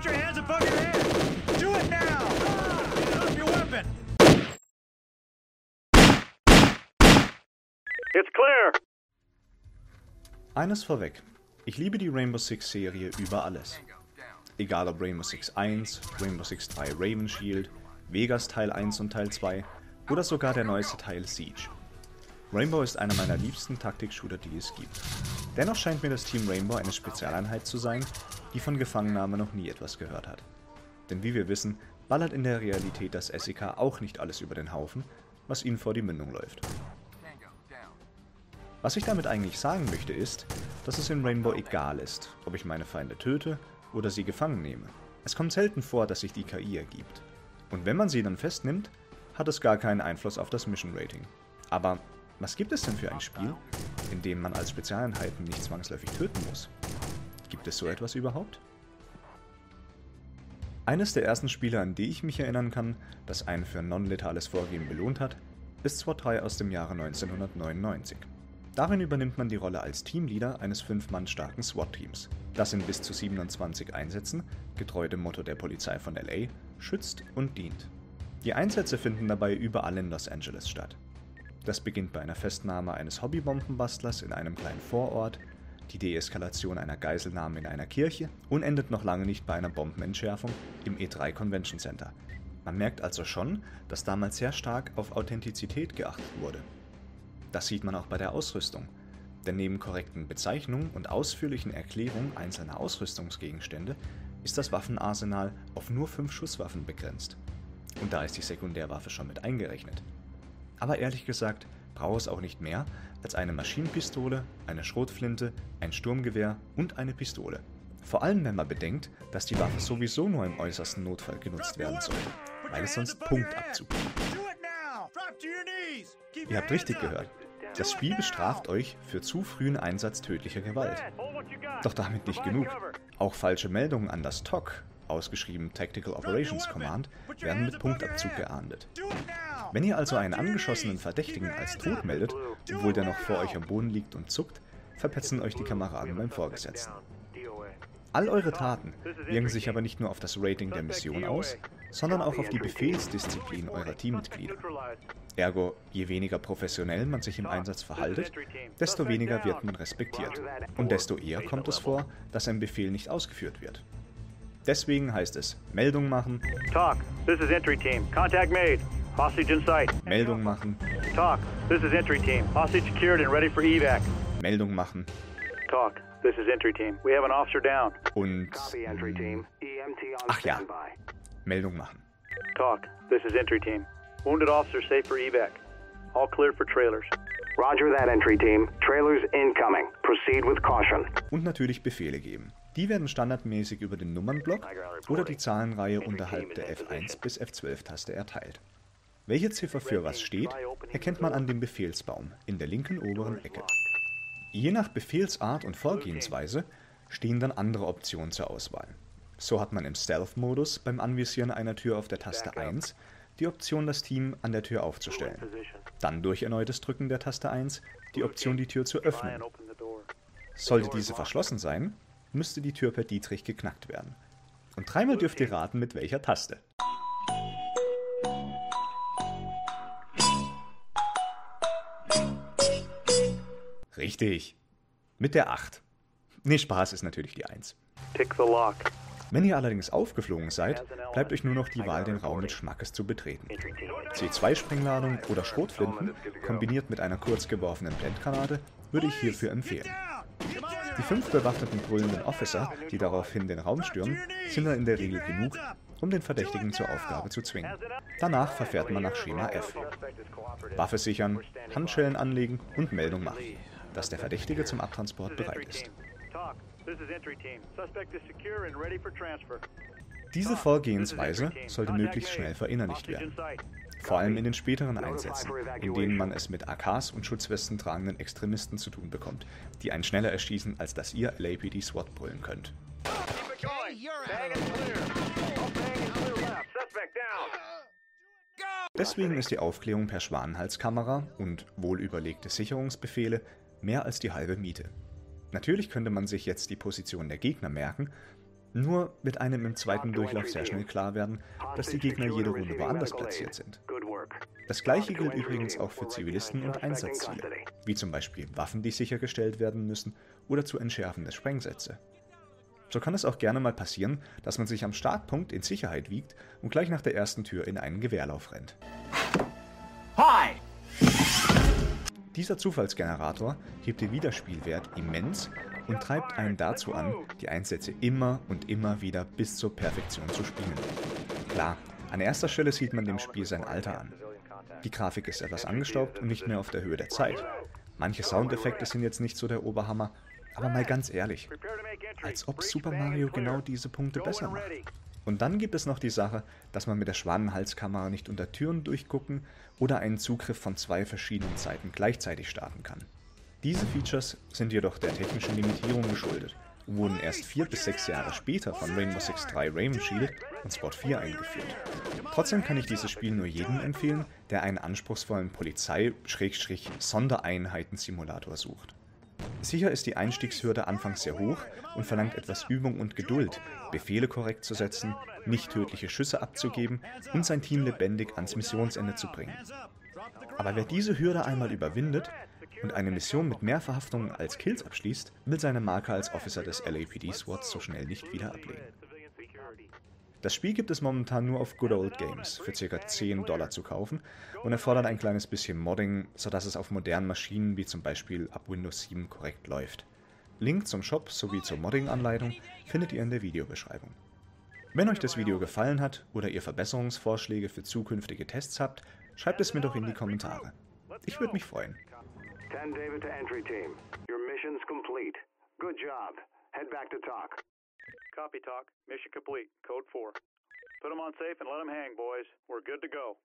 Put your hands above your head. Do it now. Drop your weapon. It's clear. Eines vorweg. Ich liebe die Rainbow Six Serie über alles. Egal ob Rainbow Six 1, Rainbow Six 3 Raven Shield, Vegas Teil 1 und Teil 2 oder sogar der neueste Teil Siege. Rainbow ist einer meiner liebsten Taktik-Shooter, die es gibt. Dennoch scheint mir das Team Rainbow eine Spezialeinheit zu sein, die von Gefangennahme noch nie etwas gehört hat. Denn wie wir wissen, ballert in der Realität das SEK auch nicht alles über den Haufen, was ihnen vor die Mündung läuft. Was ich damit eigentlich sagen möchte ist, dass es in Rainbow egal ist, ob ich meine Feinde töte oder sie gefangen nehme. Es kommt selten vor, dass sich die KI ergibt. Und wenn man sie dann festnimmt, hat es gar keinen Einfluss auf das Mission Rating. Aber was gibt es denn für ein Spiel, in dem man als Spezialeinheiten nicht zwangsläufig töten muss? Gibt es so etwas überhaupt? Eines der ersten Spiele, an die ich mich erinnern kann, das einen für non-letales Vorgehen belohnt hat, ist SWAT 3 aus dem Jahre 1999. Darin übernimmt man die Rolle als Teamleader eines fünf Mann starken SWAT-Teams, das in bis zu 27 Einsätzen, getreu dem Motto der Polizei von LA, schützt und dient. Die Einsätze finden dabei überall in Los Angeles statt. Das beginnt bei einer Festnahme eines Hobbybombenbastlers in einem kleinen Vorort, die Deeskalation einer Geiselnahme in einer Kirche und endet noch lange nicht bei einer Bombenentschärfung im E3 Convention Center. Man merkt also schon, dass damals sehr stark auf Authentizität geachtet wurde. Das sieht man auch bei der Ausrüstung. Denn neben korrekten Bezeichnungen und ausführlichen Erklärungen einzelner Ausrüstungsgegenstände ist das Waffenarsenal auf nur fünf Schusswaffen begrenzt. Und da ist die Sekundärwaffe schon mit eingerechnet. Aber ehrlich gesagt braucht es auch nicht mehr als eine Maschinenpistole, eine Schrotflinte, ein Sturmgewehr und eine Pistole. Vor allem wenn man bedenkt, dass die Waffe sowieso nur im äußersten Notfall genutzt werden sollte, weil es sonst Punktabzug gibt. Ihr habt richtig gehört. Das Spiel bestraft euch für zu frühen Einsatz tödlicher Gewalt. Doch damit nicht genug. Auch falsche Meldungen an das TOC, ausgeschrieben Tactical Operations Command, werden mit Punktabzug geahndet. Wenn ihr also einen angeschossenen Verdächtigen als tot meldet, obwohl der noch vor euch am Boden liegt und zuckt, verpetzen euch die Kameraden beim Vorgesetzten. All eure Taten wirken sich aber nicht nur auf das Rating der Mission aus, sondern auch auf die Befehlsdisziplin eurer Teammitglieder. Ergo, je weniger professionell man sich im Einsatz verhaltet, desto weniger wird man respektiert. Und desto eher kommt es vor, dass ein Befehl nicht ausgeführt wird. Deswegen heißt es Meldung machen, Talk. This is entry team. Contact made. Hostage in sight. Meldung machen, Talk. This is entry team. Hostage secured and ready for evac. Meldung machen Talk. This is entry team. We have an officer down. und Copy entry team. EMT on Ach ja. standby. Meldung machen. Talk. This is entry team. Wounded officer safe for evac. All clear for trailers. Roger that entry team. Trailers incoming. Proceed with caution. Und natürlich Befehle geben. Die werden standardmäßig über den Nummernblock oder die Zahlenreihe unterhalb der F1 bis F12-Taste erteilt. Welche Ziffer für was steht, erkennt man an dem Befehlsbaum in der linken oberen Ecke. Je nach Befehlsart und Vorgehensweise stehen dann andere Optionen zur Auswahl. So hat man im Stealth-Modus beim Anvisieren einer Tür auf der Taste 1 die Option, das Team an der Tür aufzustellen. Dann durch erneutes Drücken der Taste 1 die Option, die Tür zu öffnen. Sollte diese verschlossen sein, müsste die Tür per Dietrich geknackt werden. Und dreimal dürft ihr raten, mit welcher Taste. Richtig. Mit der 8. Nee, Spaß ist natürlich die 1. Pick the lock. Wenn ihr allerdings aufgeflogen seid, bleibt euch nur noch die Wahl, den Raum mit Schmackes zu betreten. C2-Sprengladung oder Schrotflinten, kombiniert mit einer kurz geworfenen Blendgranate, würde ich hierfür empfehlen. Die fünf bewaffneten brüllenden Officer, die daraufhin den Raum stürmen, sind dann in der Regel genug, um den Verdächtigen zur Aufgabe zu zwingen. Danach verfährt man nach Schema F. Waffe sichern, Handschellen anlegen und Meldung machen, dass der Verdächtige zum Abtransport bereit ist. Diese Vorgehensweise sollte möglichst schnell verinnerlicht werden. Vor allem in den späteren Einsätzen, in denen man es mit AKs und Schutzwesten tragenden Extremisten zu tun bekommt, die einen schneller erschießen, als dass ihr LAPD SWAT brüllen könnt. Deswegen ist die Aufklärung per Schwanenhalskamera und wohlüberlegte Sicherungsbefehle mehr als die halbe Miete. Natürlich könnte man sich jetzt die Position der Gegner merken, Nur wird einem im zweiten Durchlauf sehr schnell klar werden, dass die Gegner jede Runde woanders platziert sind. Das gleiche gilt übrigens auch für Zivilisten und Einsatzziele, wie zum Beispiel Waffen, die sichergestellt werden müssen oder zu entschärfende Sprengsätze. So kann es auch gerne mal passieren, dass man sich am Startpunkt in Sicherheit wiegt und gleich nach der ersten Tür in einen Gewehrlauf rennt. Hi! Dieser Zufallsgenerator hebt den Wiederspielwert immens und treibt einen dazu an, die Einsätze immer und immer wieder bis zur Perfektion zu spielen. Klar, an erster Stelle sieht man dem Spiel sein Alter an. Die Grafik ist etwas angestaubt und nicht mehr auf der Höhe der Zeit. Manche Soundeffekte sind jetzt nicht so der Oberhammer, aber mal ganz ehrlich, als ob Super Mario genau diese Punkte besser macht. Und dann gibt es noch die Sache, dass man mit der Schwanenhalskamera nicht unter Türen durchgucken oder einen Zugriff von zwei verschiedenen Seiten gleichzeitig starten kann. Diese Features sind jedoch der technischen Limitierung geschuldet und wurden erst vier bis sechs Jahre später von Rainbow Six 3 Raven Shield und Spot 4 eingeführt. Trotzdem kann ich dieses Spiel nur jedem empfehlen, der einen anspruchsvollen Polizei-Sondereinheiten-Simulator sucht. Sicher ist die Einstiegshürde anfangs sehr hoch und verlangt etwas Übung und Geduld, Befehle korrekt zu setzen, nicht tödliche Schüsse abzugeben und sein Team lebendig ans Missionsende zu bringen. Aber wer diese Hürde einmal überwindet und eine Mission mit mehr Verhaftungen als Kills abschließt, will seine Marke als Officer des LAPD SWAT so schnell nicht wieder ablegen. Das Spiel gibt es momentan nur auf Good Old Games für ca. 10 Dollar zu kaufen und erfordert ein kleines bisschen Modding, sodass es auf modernen Maschinen wie zum Beispiel ab Windows 7 korrekt läuft. Link zum Shop sowie zur Modding-Anleitung findet ihr in der Videobeschreibung. Wenn euch das Video gefallen hat oder ihr Verbesserungsvorschläge für zukünftige Tests habt, schreibt es mir doch in die Kommentare. Ich würde mich freuen. 10 David to entry team. Your mission's complete. Good job. Head back to talk. Copy talk. Mission complete. Code 4. Put them on safe and let them hang, boys. We're good to go.